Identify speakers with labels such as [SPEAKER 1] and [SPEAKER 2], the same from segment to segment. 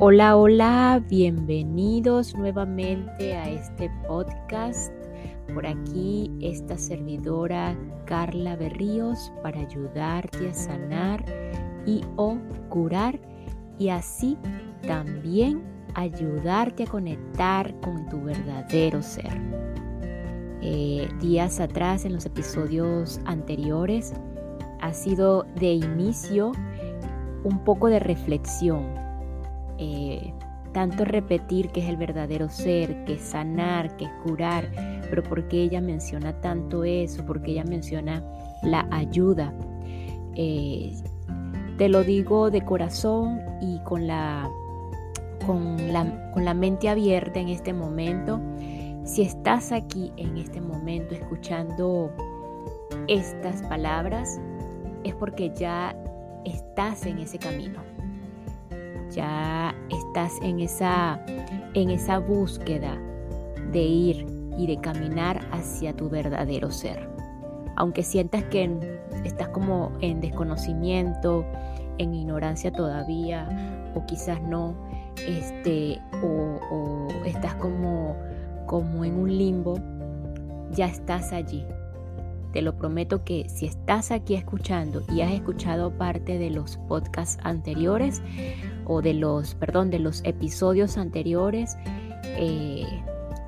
[SPEAKER 1] Hola, hola, bienvenidos nuevamente a este podcast. Por aquí esta servidora Carla Berríos para ayudarte a sanar y o curar y así también ayudarte a conectar con tu verdadero ser. Eh, días atrás, en los episodios anteriores, ha sido de inicio un poco de reflexión eh, tanto repetir que es el verdadero ser, que es sanar, que es curar, pero ¿por qué ella menciona tanto eso? ¿Por qué ella menciona la ayuda? Eh, te lo digo de corazón y con la, con, la, con la mente abierta en este momento. Si estás aquí en este momento escuchando estas palabras, es porque ya estás en ese camino ya estás en esa, en esa búsqueda de ir y de caminar hacia tu verdadero ser. Aunque sientas que estás como en desconocimiento, en ignorancia todavía, o quizás no, este, o, estás como, como en un limbo, ya estás allí. Te lo prometo que si estás aquí escuchando y has escuchado parte de los podcasts anteriores, o de los, perdón, de los episodios anteriores, eh,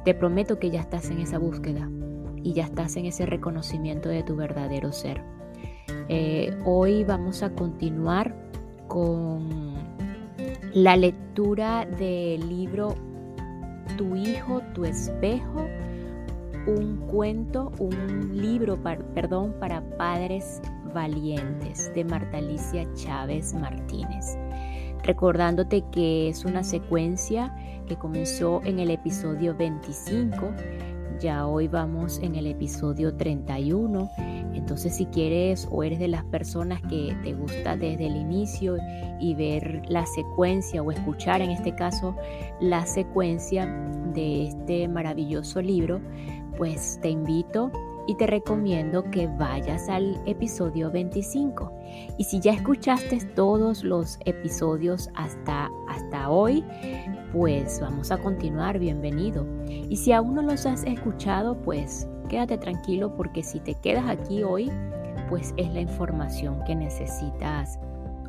[SPEAKER 1] te prometo que ya estás en esa búsqueda y ya estás en ese reconocimiento de tu verdadero ser. Eh, hoy vamos a continuar con la lectura del libro Tu hijo, tu espejo, un cuento, un libro, perdón, para padres valientes de Marta Alicia Chávez Martínez recordándote que es una secuencia que comenzó en el episodio 25, ya hoy vamos en el episodio 31, entonces si quieres o eres de las personas que te gusta desde el inicio y ver la secuencia o escuchar en este caso la secuencia de este maravilloso libro, pues te invito y te recomiendo que vayas al episodio 25. Y si ya escuchaste todos los episodios hasta, hasta hoy, pues vamos a continuar, bienvenido. Y si aún no los has escuchado, pues quédate tranquilo porque si te quedas aquí hoy, pues es la información que necesitas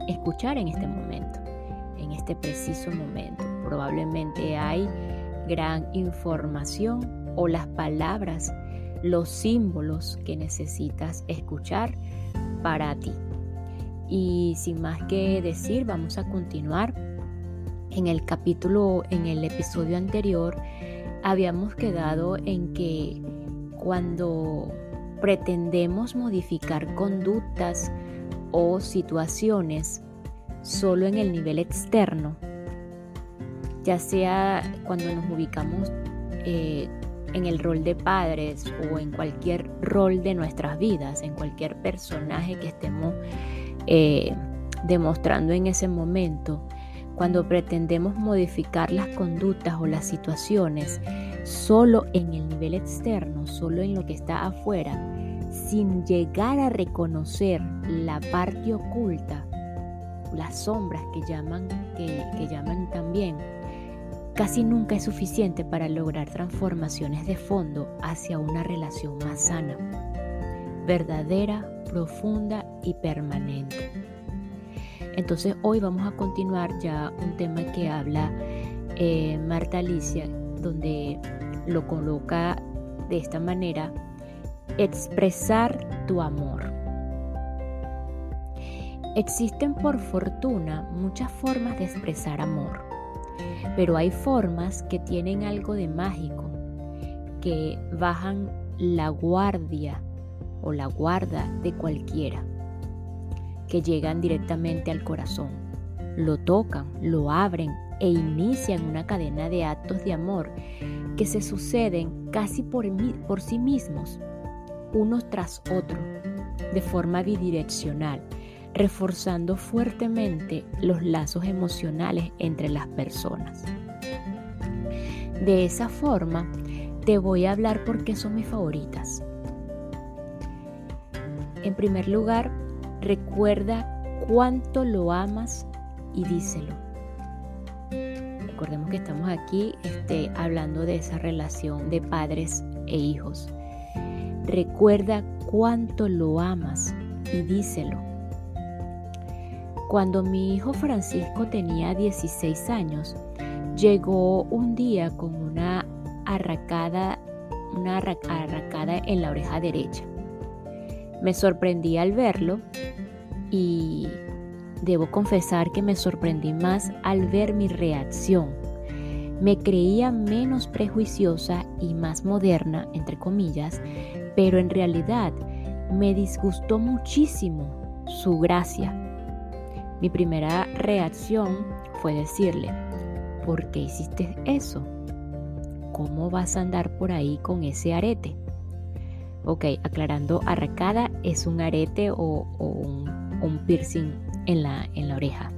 [SPEAKER 1] escuchar en este momento, en este preciso momento. Probablemente hay gran información o las palabras los símbolos que necesitas escuchar para ti. Y sin más que decir, vamos a continuar. En el capítulo, en el episodio anterior, habíamos quedado en que cuando pretendemos modificar conductas o situaciones solo en el nivel externo, ya sea cuando nos ubicamos eh, en el rol de padres o en cualquier rol de nuestras vidas, en cualquier personaje que estemos eh, demostrando en ese momento, cuando pretendemos modificar las conductas o las situaciones solo en el nivel externo, solo en lo que está afuera, sin llegar a reconocer la parte oculta, las sombras que llaman, que, que llaman también, casi nunca es suficiente para lograr transformaciones de fondo hacia una relación más sana, verdadera, profunda y permanente. Entonces hoy vamos a continuar ya un tema que habla eh, Marta Alicia, donde lo coloca de esta manera, expresar tu amor. Existen por fortuna muchas formas de expresar amor pero hay formas que tienen algo de mágico, que bajan la guardia o la guarda de cualquiera, que llegan directamente al corazón, lo tocan, lo abren e inician una cadena de actos de amor que se suceden casi por, por sí mismos, unos tras otros, de forma bidireccional reforzando fuertemente los lazos emocionales entre las personas. De esa forma, te voy a hablar por qué son mis favoritas. En primer lugar, recuerda cuánto lo amas y díselo. recordemos que estamos aquí este, hablando de esa relación de padres e hijos. Recuerda cuánto lo amas y díselo. Cuando mi hijo Francisco tenía 16 años, llegó un día con una arracada, una arracada en la oreja derecha. Me sorprendí al verlo y debo confesar que me sorprendí más al ver mi reacción. Me creía menos prejuiciosa y más moderna, entre comillas, pero en realidad me disgustó muchísimo su gracia. Mi primera reacción fue decirle, ¿por qué hiciste eso? ¿Cómo vas a andar por ahí con ese arete? Ok, aclarando, arracada es un arete o, un, piercing en la, en la oreja.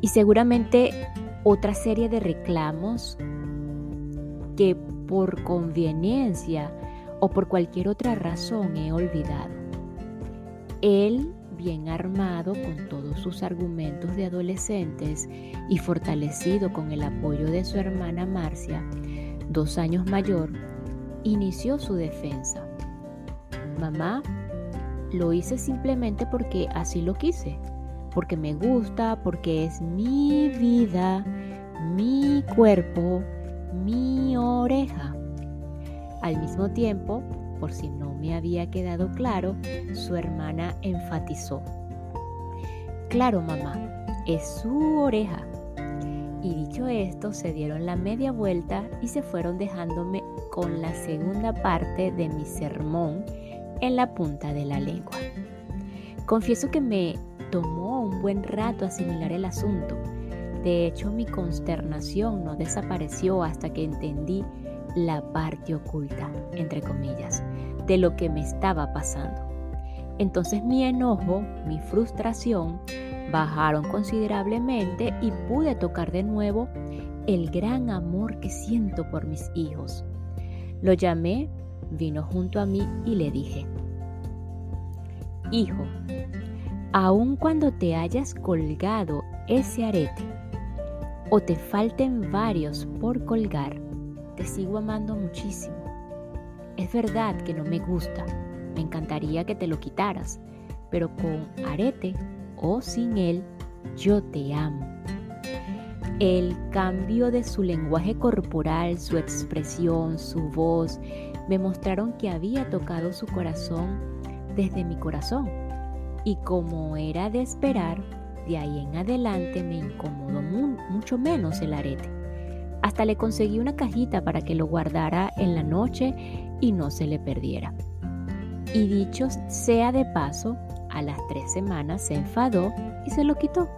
[SPEAKER 1] Y seguramente otra serie de reclamos que por conveniencia o por cualquier otra razón he olvidado. Él, bien armado con todos sus argumentos de adolescentes y fortalecido con el apoyo de su hermana Marcia, dos años mayor, inició su defensa. Mamá, lo hice simplemente porque así lo quise, porque me gusta, porque es mi vida, mi cuerpo, mi oreja. Al mismo tiempo, por si no me había quedado claro, su hermana enfatizó. Claro, mamá, es su oreja. Y dicho esto, se dieron la media vuelta y se fueron dejándome con la segunda parte de mi sermón en la punta de la lengua. Confieso que me tomó un buen rato asimilar el asunto. De hecho, mi consternación no desapareció hasta que entendí la parte oculta, entre comillas, de lo que me estaba pasando. Entonces mi enojo, mi frustración bajaron considerablemente y pude tocar de nuevo el gran amor que siento por mis hijos. Lo llamé vino junto a mí y le dije, Hijo, aun cuando te hayas colgado ese arete o te falten varios por colgar, te sigo amando muchísimo. Es verdad que no me gusta, me encantaría que te lo quitaras, pero con arete o sin él, yo te amo. El cambio de su lenguaje corporal, su expresión, su voz, me mostraron que había tocado su corazón desde mi corazón. Y como era de esperar, de ahí en adelante me incomodó mucho menos el arete. Hasta le conseguí una cajita para que lo guardara en la noche y no se le perdiera. Y dicho sea de paso, a las tres semanas se enfadó y se lo quitó,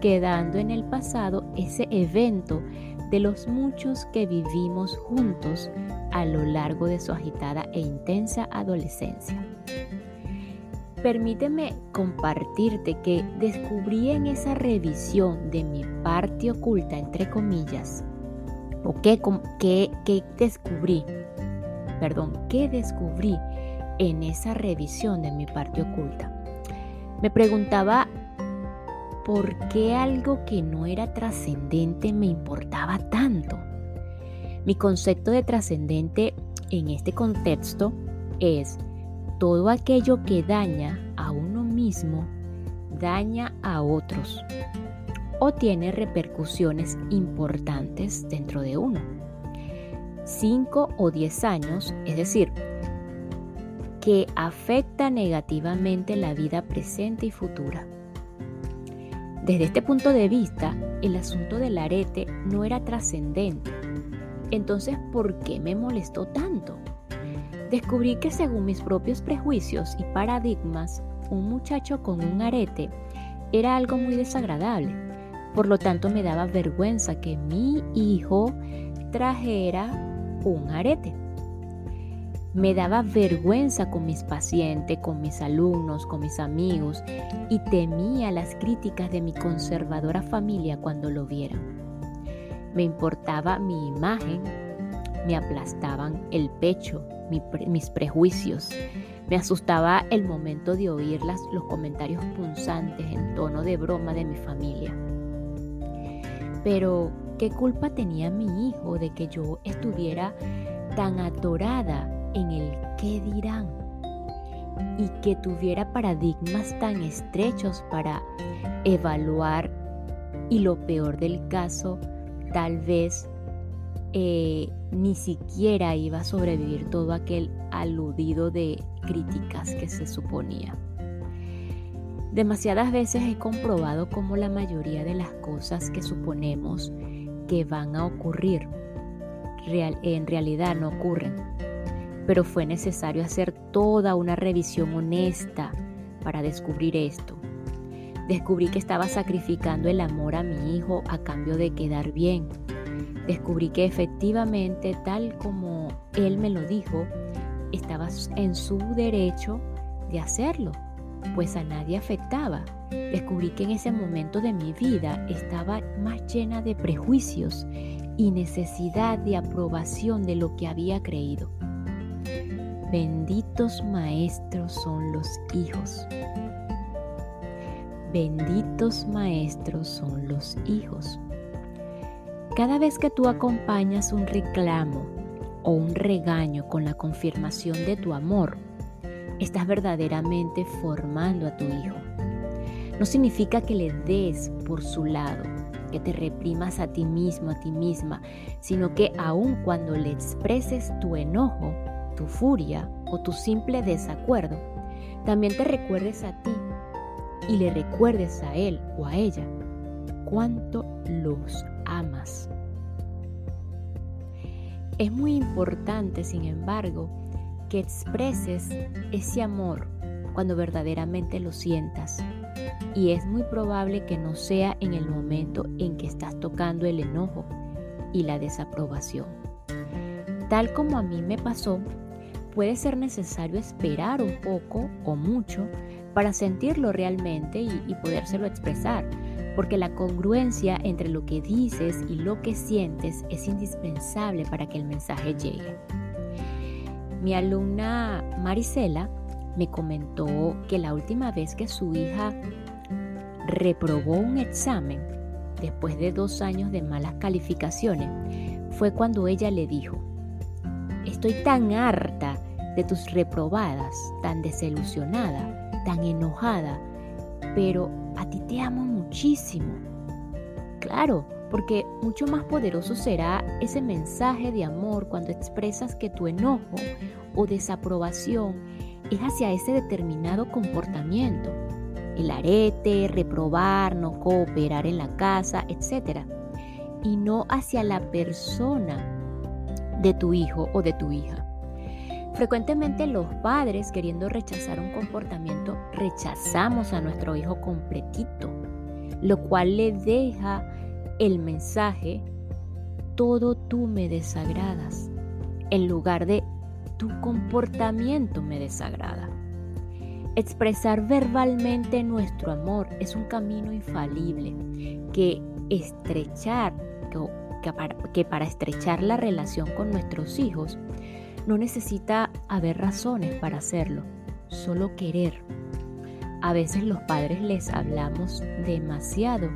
[SPEAKER 1] quedando en el pasado ese evento de los muchos que vivimos juntos a lo largo de su agitada e intensa adolescencia. Permíteme compartirte que descubrí en esa revisión de mi parte oculta, entre comillas, o qué, descubrí, perdón, qué descubrí en esa revisión de mi parte oculta. Me preguntaba por qué algo que no era trascendente me importaba tanto. Mi concepto de trascendente en este contexto es todo aquello que daña a uno mismo, daña a otros o tiene repercusiones importantes dentro de uno. 5 o 10 años, es decir, que afecta negativamente la vida presente y futura. Desde este punto de vista, el asunto del arete no era trascendente, entonces, ¿por qué me molestó tanto? Descubrí que según mis propios prejuicios y paradigmas, un muchacho con un arete era algo muy desagradable. Por lo tanto, me daba vergüenza que mi hijo trajera un arete. Me daba vergüenza con mis pacientes, con mis alumnos, con mis amigos y temía las críticas de mi conservadora familia cuando lo vieran. Me importaba mi imagen, me aplastaban el pecho, mis prejuicios. Me asustaba el momento de oír los comentarios punzantes en tono de broma de mi familia. Pero ¿qué culpa tenía mi hijo de que yo estuviera tan atorada en el qué dirán? Y que tuviera paradigmas tan estrechos para evaluar y lo peor del caso, tal vez eh, ni siquiera iba a sobrevivir todo aquel aludido de críticas que se suponía. Demasiadas veces he comprobado cómo la mayoría de las cosas que suponemos que van a ocurrir en realidad no ocurren, pero fue necesario hacer toda una revisión honesta para descubrir esto. Descubrí que estaba sacrificando el amor a mi hijo a cambio de quedar bien. Descubrí que efectivamente, tal como él me lo dijo, estaba en su derecho de hacerlo, pues a nadie afectaba. Descubrí que en ese momento de mi vida estaba más llena de prejuicios y necesidad de aprobación de lo que había creído. Benditos maestros son los hijos. Benditos maestros son los hijos. Cada vez que tú acompañas un reclamo o un regaño con la confirmación de tu amor, estás verdaderamente formando a tu hijo. No significa que le des por su lado, que te reprimas a ti mismo, a ti misma, sino que aun cuando le expreses tu enojo, tu furia o tu simple desacuerdo, también te recuerdes a ti y le recuerdes a él o a ella cuánto los amas. Es muy importante, sin embargo, que expreses ese amor cuando verdaderamente lo sientas. Y es muy probable que no sea en el momento en que estás tocando el enojo y la desaprobación. Tal como a mí me pasó, puede ser necesario esperar un poco o mucho para sentirlo realmente y, y podérselo expresar, porque la congruencia entre lo que dices y lo que sientes es indispensable para que el mensaje llegue. Mi alumna Marisela me comentó que la última vez que su hija reprobó un examen, después de dos años de malas calificaciones, fue cuando ella le dijo, estoy tan harta de tus reprobadas, tan desilusionada, tan enojada, pero a ti te amo muchísimo. Claro, porque mucho más poderoso será ese mensaje de amor cuando expresas que tu enojo o desaprobación es hacia ese determinado comportamiento, el arete, reprobar, no cooperar en la casa, etc. Y no hacia la persona de tu hijo o de tu hija. Frecuentemente los padres, queriendo rechazar un comportamiento, rechazamos a nuestro hijo completito, lo cual le deja el mensaje, todo tú me desagradas, en lugar de tu comportamiento me desagrada. Expresar verbalmente nuestro amor es un camino infalible que estrechar, que para estrechar la relación con nuestros hijos no necesita haber razones para hacerlo, solo querer. A veces los padres les hablamos demasiado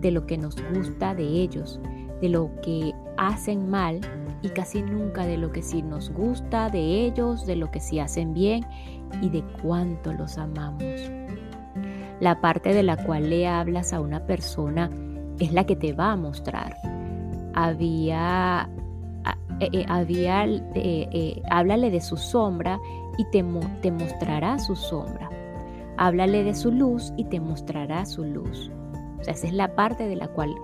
[SPEAKER 1] de lo que nos gusta de ellos, de lo que hacen mal y casi nunca de lo que sí nos gusta de ellos, de lo que sí hacen bien y de cuánto los amamos. La parte de la cual le hablas a una persona es la que te va a mostrar. Había, eh, eh, había, eh, háblale de su sombra y te, te mostrará su sombra. Háblale de su luz y te mostrará su luz. O sea, esa es la parte de la cual,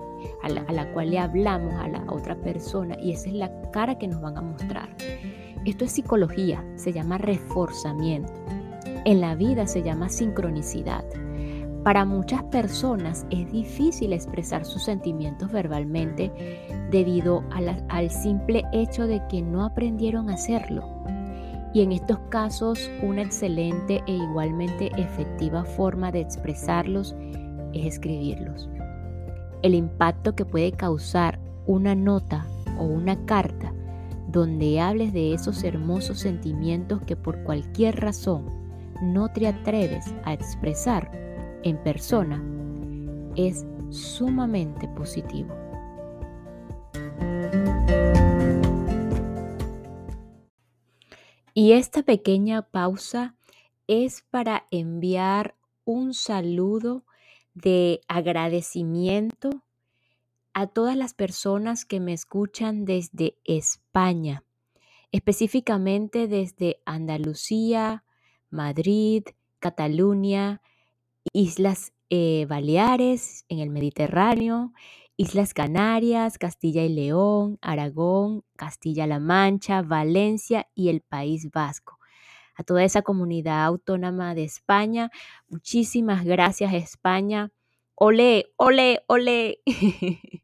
[SPEAKER 1] a la, cual le hablamos a la otra persona y esa es la cara que nos van a mostrar. Esto es psicología, se llama reforzamiento. En la vida se llama sincronicidad. Para muchas personas es difícil expresar sus sentimientos verbalmente debido al simple hecho de que no aprendieron a hacerlo. Y en estos casos una excelente e igualmente efectiva forma de expresarlos es escribirlos. El impacto que puede causar una nota o una carta donde hables de esos hermosos sentimientos que por cualquier razón no te atreves a expresar en persona es sumamente positivo. Y esta pequeña pausa es para enviar un saludo de agradecimiento a todas las personas que me escuchan desde España, específicamente desde Andalucía, Madrid, Cataluña, Islas eh, Baleares en el Mediterráneo, Islas Canarias, Castilla y León, Aragón, Castilla-La Mancha, Valencia y el País Vasco. A toda esa comunidad autónoma de España, muchísimas gracias España. Olé, olé, olé.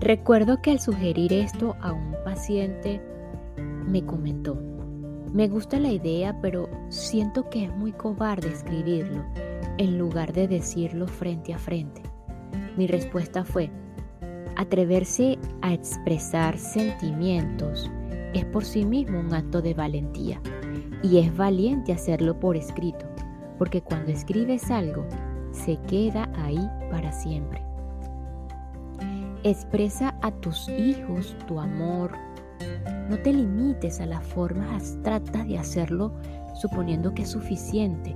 [SPEAKER 1] Recuerdo que al sugerir esto a un paciente me comentó, me gusta la idea, pero siento que es muy cobarde escribirlo en lugar de decirlo frente a frente. Mi respuesta fue, atreverse a expresar sentimientos es por sí mismo un acto de valentía y es valiente hacerlo por escrito, porque cuando escribes algo, se queda ahí para siempre. Expresa a tus hijos tu amor, no te limites a las formas abstractas de hacerlo suponiendo que es suficiente.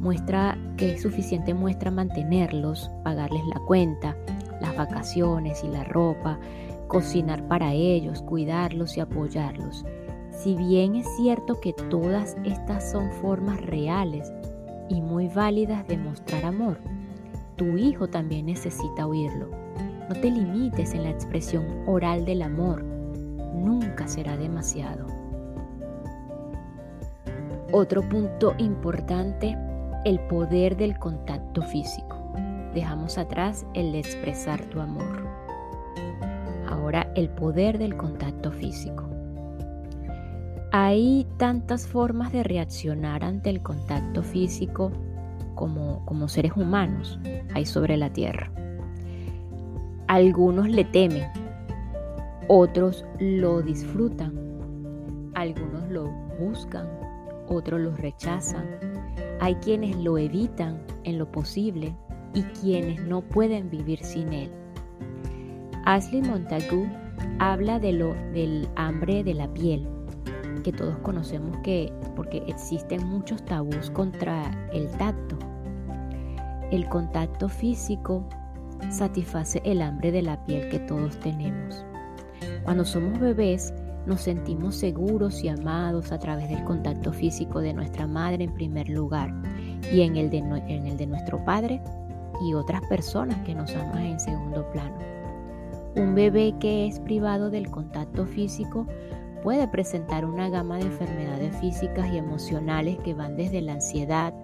[SPEAKER 1] Muestra que es suficiente muestra mantenerlos, pagarles la cuenta, las vacaciones y la ropa, cocinar para ellos, cuidarlos y apoyarlos. Si bien es cierto que todas estas son formas reales y muy válidas de mostrar amor, tu hijo también necesita oírlo. No te limites en la expresión oral del amor nunca será demasiado. Otro punto importante, el poder del contacto físico. Dejamos atrás el de expresar tu amor. Ahora el poder del contacto físico. Hay tantas formas de reaccionar ante el contacto físico como, como seres humanos hay sobre la tierra. Algunos le temen otros lo disfrutan, algunos lo buscan, otros lo rechazan. Hay quienes lo evitan en lo posible y quienes no pueden vivir sin él. Ashley Montagu habla de lo del hambre de la piel, que todos conocemos que porque existen muchos tabús contra el tacto. El contacto físico satisface el hambre de la piel que todos tenemos. Cuando somos bebés, nos sentimos seguros y amados a través del contacto físico de nuestra madre en primer lugar y en el de, en el de nuestro padre y otras personas que nos aman en segundo plano. Un bebé que es privado del contacto físico puede presentar una gama de enfermedades físicas y emocionales que van desde la ansiedad,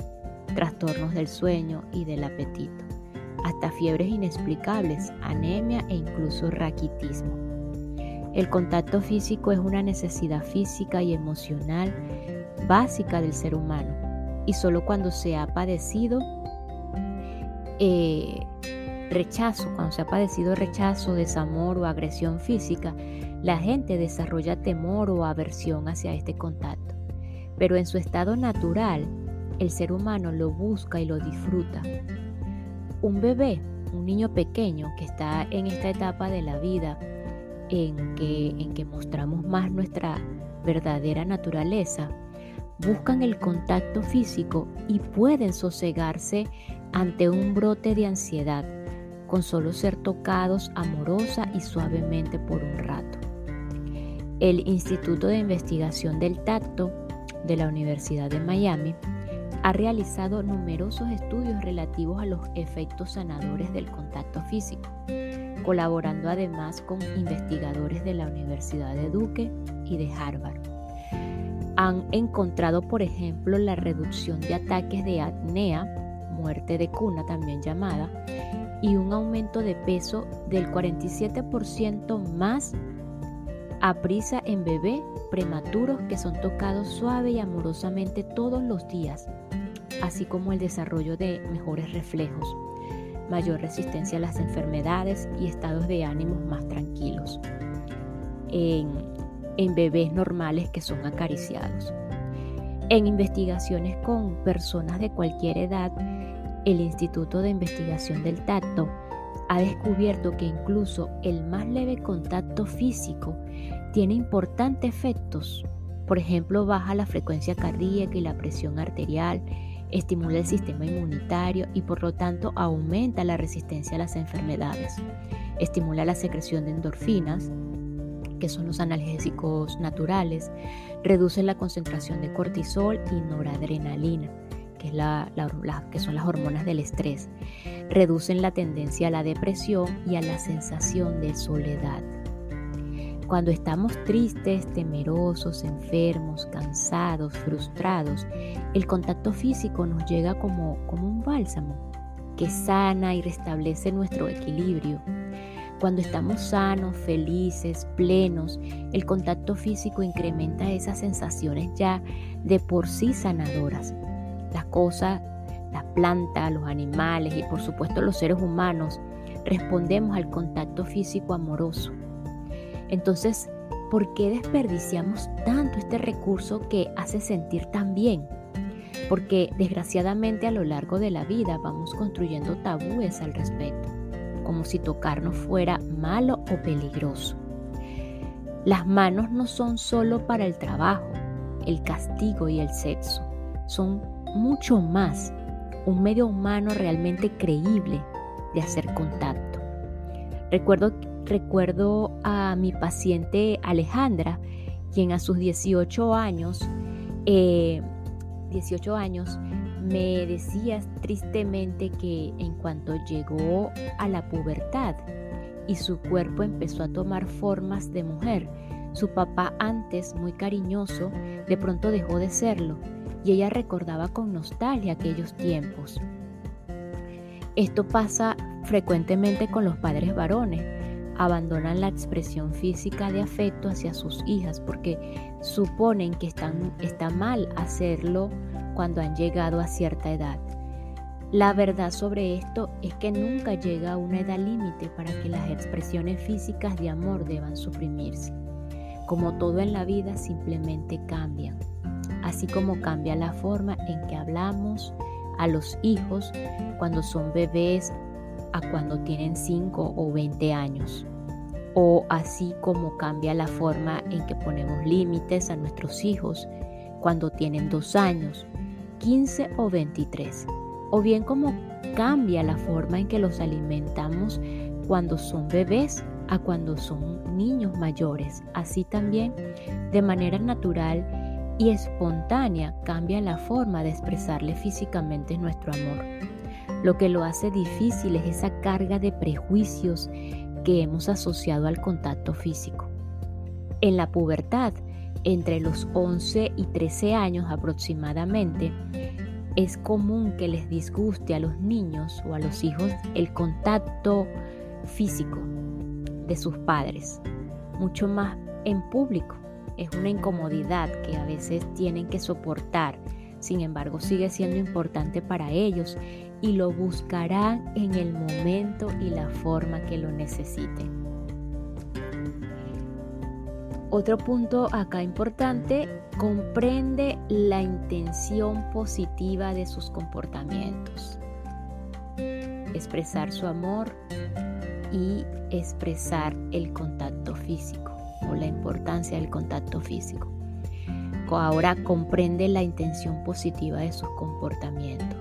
[SPEAKER 1] trastornos del sueño y del apetito, hasta fiebres inexplicables, anemia e incluso raquitismo. El contacto físico es una necesidad física y emocional básica del ser humano y solo cuando se ha padecido eh, rechazo, cuando se ha padecido rechazo, desamor o agresión física, la gente desarrolla temor o aversión hacia este contacto. Pero en su estado natural, el ser humano lo busca y lo disfruta. Un bebé, un niño pequeño que está en esta etapa de la vida, en que, en que mostramos más nuestra verdadera naturaleza, buscan el contacto físico y pueden sosegarse ante un brote de ansiedad con solo ser tocados amorosa y suavemente por un rato. El Instituto de Investigación del Tacto de la Universidad de Miami ha realizado numerosos estudios relativos a los efectos sanadores del contacto físico colaborando además con investigadores de la Universidad de Duke y de Harvard. Han encontrado, por ejemplo, la reducción de ataques de apnea, muerte de cuna también llamada, y un aumento de peso del 47% más a prisa en bebé prematuros que son tocados suave y amorosamente todos los días, así como el desarrollo de mejores reflejos mayor resistencia a las enfermedades y estados de ánimo más tranquilos en, en bebés normales que son acariciados. En investigaciones con personas de cualquier edad, el Instituto de Investigación del Tacto ha descubierto que incluso el más leve contacto físico tiene importantes efectos. Por ejemplo, baja la frecuencia cardíaca y la presión arterial, estimula el sistema inmunitario y por lo tanto aumenta la resistencia a las enfermedades. Estimula la secreción de endorfinas, que son los analgésicos naturales, reduce la concentración de cortisol y noradrenalina, que, son las hormonas del estrés. Reducen la tendencia a la depresión y a la sensación de soledad. Cuando estamos tristes, temerosos, enfermos, cansados, frustrados, el contacto físico nos llega como, como un bálsamo que sana y restablece nuestro equilibrio. Cuando estamos sanos, felices, plenos, el contacto físico incrementa esas sensaciones ya de por sí sanadoras. Las cosas, las plantas, los animales y por supuesto los seres humanos respondemos al contacto físico amoroso entonces, ¿por qué desperdiciamos tanto este recurso que hace sentir tan bien? Porque desgraciadamente a lo largo de la vida vamos construyendo tabúes al respecto, como si tocarnos fuera malo o peligroso. Las manos no son solo para el trabajo, el castigo y el sexo, son mucho más un medio humano realmente creíble de hacer contacto. Recuerdo Recuerdo a mi paciente Alejandra, quien a sus 18 años, 18 eh, años, me decía tristemente que en cuanto llegó a la pubertad y su cuerpo empezó a tomar formas de mujer, su papá antes muy cariñoso de pronto dejó de serlo y ella recordaba con nostalgia aquellos tiempos. Esto pasa frecuentemente con los padres varones abandonan la expresión física de afecto hacia sus hijas porque suponen que están, está mal hacerlo cuando han llegado a cierta edad. La verdad sobre esto es que nunca llega una edad límite para que las expresiones físicas de amor deban suprimirse. Como todo en la vida simplemente cambian, así como cambia la forma en que hablamos a los hijos cuando son bebés a cuando tienen 5 o 20 años. O así como cambia la forma en que ponemos límites a nuestros hijos cuando tienen 2 años, 15 o 23. O bien como cambia la forma en que los alimentamos cuando son bebés a cuando son niños mayores. Así también, de manera natural y espontánea, cambia la forma de expresarle físicamente nuestro amor. Lo que lo hace difícil es esa carga de prejuicios que hemos asociado al contacto físico. En la pubertad, entre los 11 y 13 años aproximadamente, es común que les disguste a los niños o a los hijos el contacto físico de sus padres, mucho más en público. Es una incomodidad que a veces tienen que soportar, sin embargo sigue siendo importante para ellos y lo buscarán en el momento y la forma que lo necesiten. Otro punto acá importante, comprende la intención positiva de sus comportamientos. Expresar su amor y expresar el contacto físico o la importancia del contacto físico. Ahora comprende la intención positiva de sus comportamientos.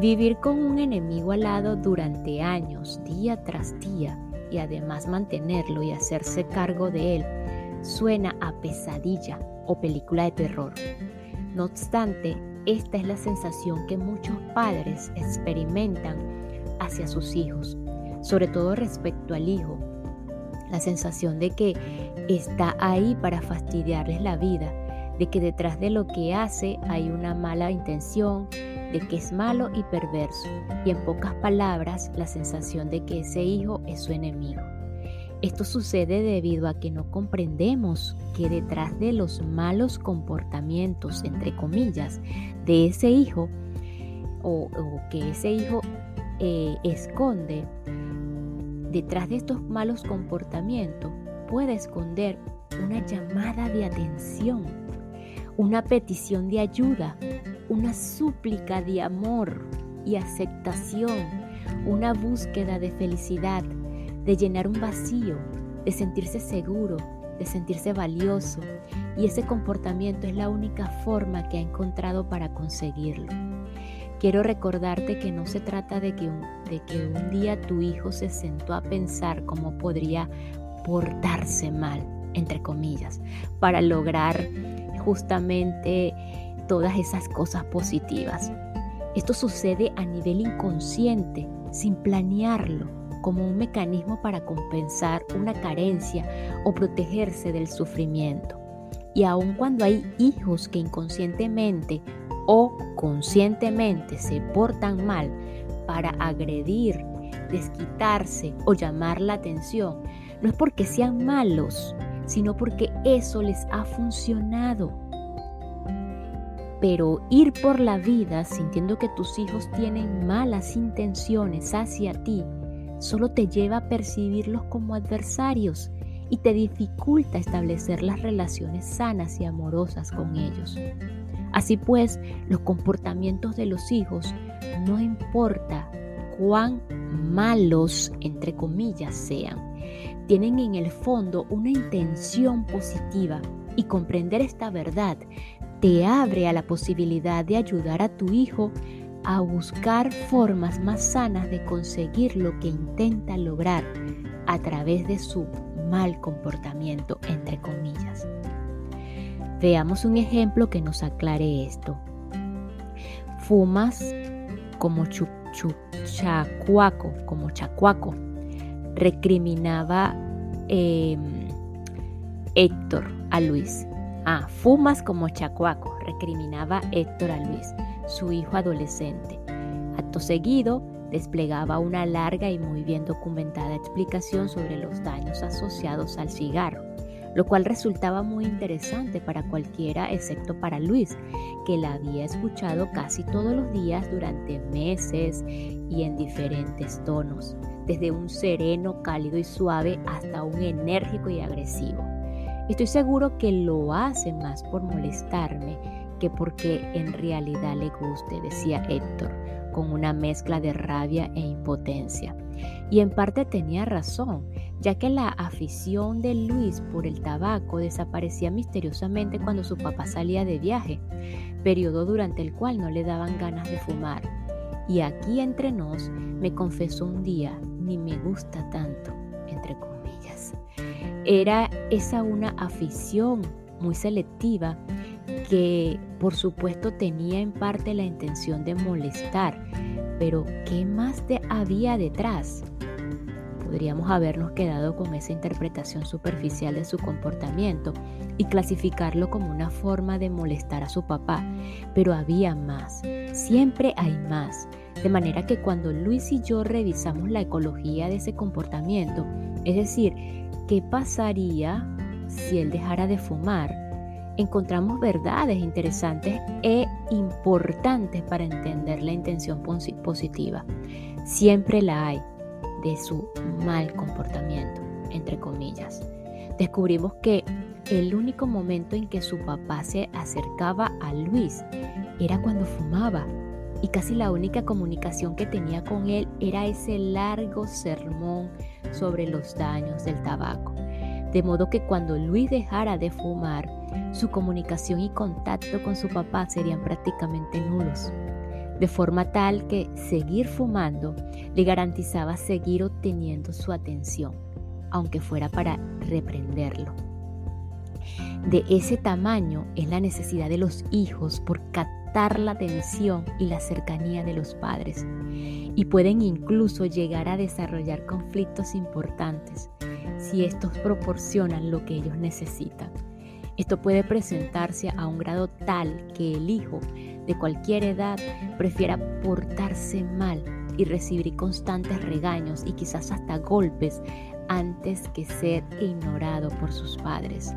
[SPEAKER 1] Vivir con un enemigo al lado durante años, día tras día, y además mantenerlo y hacerse cargo de él, suena a pesadilla o película de terror. No obstante, esta es la sensación que muchos padres experimentan hacia sus hijos, sobre todo respecto al hijo. La sensación de que está ahí para fastidiarles la vida, de que detrás de lo que hace hay una mala intención, de que es malo y perverso, y en pocas palabras la sensación de que ese hijo es su enemigo. Esto sucede debido a que no comprendemos que detrás de los malos comportamientos, entre comillas, de ese hijo, o, que ese hijo eh, esconde, detrás de estos malos comportamientos puede esconder una llamada de atención, una petición de ayuda, una súplica de amor y aceptación, una búsqueda de felicidad, de llenar un vacío, de sentirse seguro, de sentirse valioso. Y ese comportamiento es la única forma que ha encontrado para conseguirlo. Quiero recordarte que no se trata de que, un, de que un día tu hijo se sentó a pensar cómo podría portarse mal, entre comillas, para lograr justamente todas esas cosas positivas. Esto sucede a nivel inconsciente, sin planearlo, como un mecanismo para compensar una carencia o protegerse del sufrimiento. Y aun cuando hay hijos que inconscientemente o conscientemente se portan mal para agredir, desquitarse o llamar la atención, no es porque sean malos, sino porque eso les ha funcionado. Pero ir por la vida sintiendo que tus hijos tienen malas intenciones hacia ti, solo te lleva a percibirlos como adversarios y te dificulta establecer las relaciones sanas y amorosas con ellos. Así pues, los comportamientos de los hijos, no importa cuán malos, entre comillas, sean, tienen en el fondo una intención positiva y comprender esta verdad te abre a la posibilidad de ayudar a tu hijo a buscar formas más sanas de conseguir lo que intenta lograr a través de su mal comportamiento, entre comillas. Veamos un ejemplo que nos aclare esto. Fumas como chacuaco, como chacuaco, recriminaba em, Héctor a Luis. Ah, fumas como chacuaco, recriminaba Héctor a Luis, su hijo adolescente. Acto seguido, desplegaba una larga y muy bien documentada explicación sobre los daños asociados al cigarro lo cual resultaba muy interesante para cualquiera excepto para Luis, que la había escuchado casi todos los días durante meses y en diferentes tonos, desde un sereno, cálido y suave hasta un enérgico y agresivo. Estoy seguro que lo hace más por molestarme que porque en realidad le guste, decía Héctor, con una mezcla de rabia e impotencia. Y en parte tenía razón, ya que la afición de Luis por el tabaco desaparecía misteriosamente cuando su papá salía de viaje, periodo durante el cual no le daban ganas de fumar. Y aquí entre nos me confesó un día, ni me gusta tanto, entre comillas. Era esa una afición muy selectiva que por supuesto tenía en parte la intención de molestar, pero ¿qué más había detrás? podríamos habernos quedado con esa interpretación superficial de su comportamiento y clasificarlo como una forma de molestar a su papá, pero había más, siempre hay más, de manera que cuando Luis y yo revisamos la ecología de ese comportamiento, es decir, qué pasaría si él dejara de fumar, encontramos verdades interesantes e importantes para entender la intención positiva. Siempre la hay, de su mal comportamiento, entre comillas. Descubrimos que el único momento en que su papá se acercaba a Luis era cuando fumaba y casi la única comunicación que tenía con él era ese largo sermón sobre los daños del tabaco. De modo que cuando Luis dejara de fumar, su comunicación y contacto con su papá serían prácticamente nulos de forma tal que seguir fumando le garantizaba seguir obteniendo su atención, aunque fuera para reprenderlo. De ese tamaño es la necesidad de los hijos por captar la atención y la cercanía de los padres, y pueden incluso llegar a desarrollar conflictos importantes si estos proporcionan lo que ellos necesitan. Esto puede presentarse a un grado tal que el hijo de cualquier edad prefiera portarse mal y recibir constantes regaños y quizás hasta golpes antes que ser ignorado por sus padres.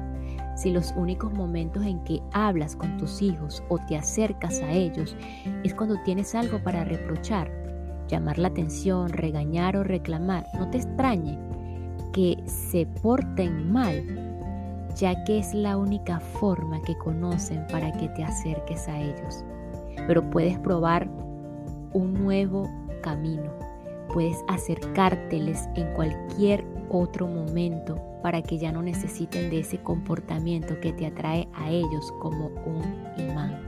[SPEAKER 1] Si los únicos momentos en que hablas con tus hijos o te acercas a ellos es cuando tienes algo para reprochar, llamar la atención, regañar o reclamar, no te extrañe que se porten mal, ya que es la única forma que conocen para que te acerques a ellos pero puedes probar un nuevo camino. puedes acercárteles en cualquier otro momento para que ya no necesiten de ese comportamiento que te atrae a ellos como un imán.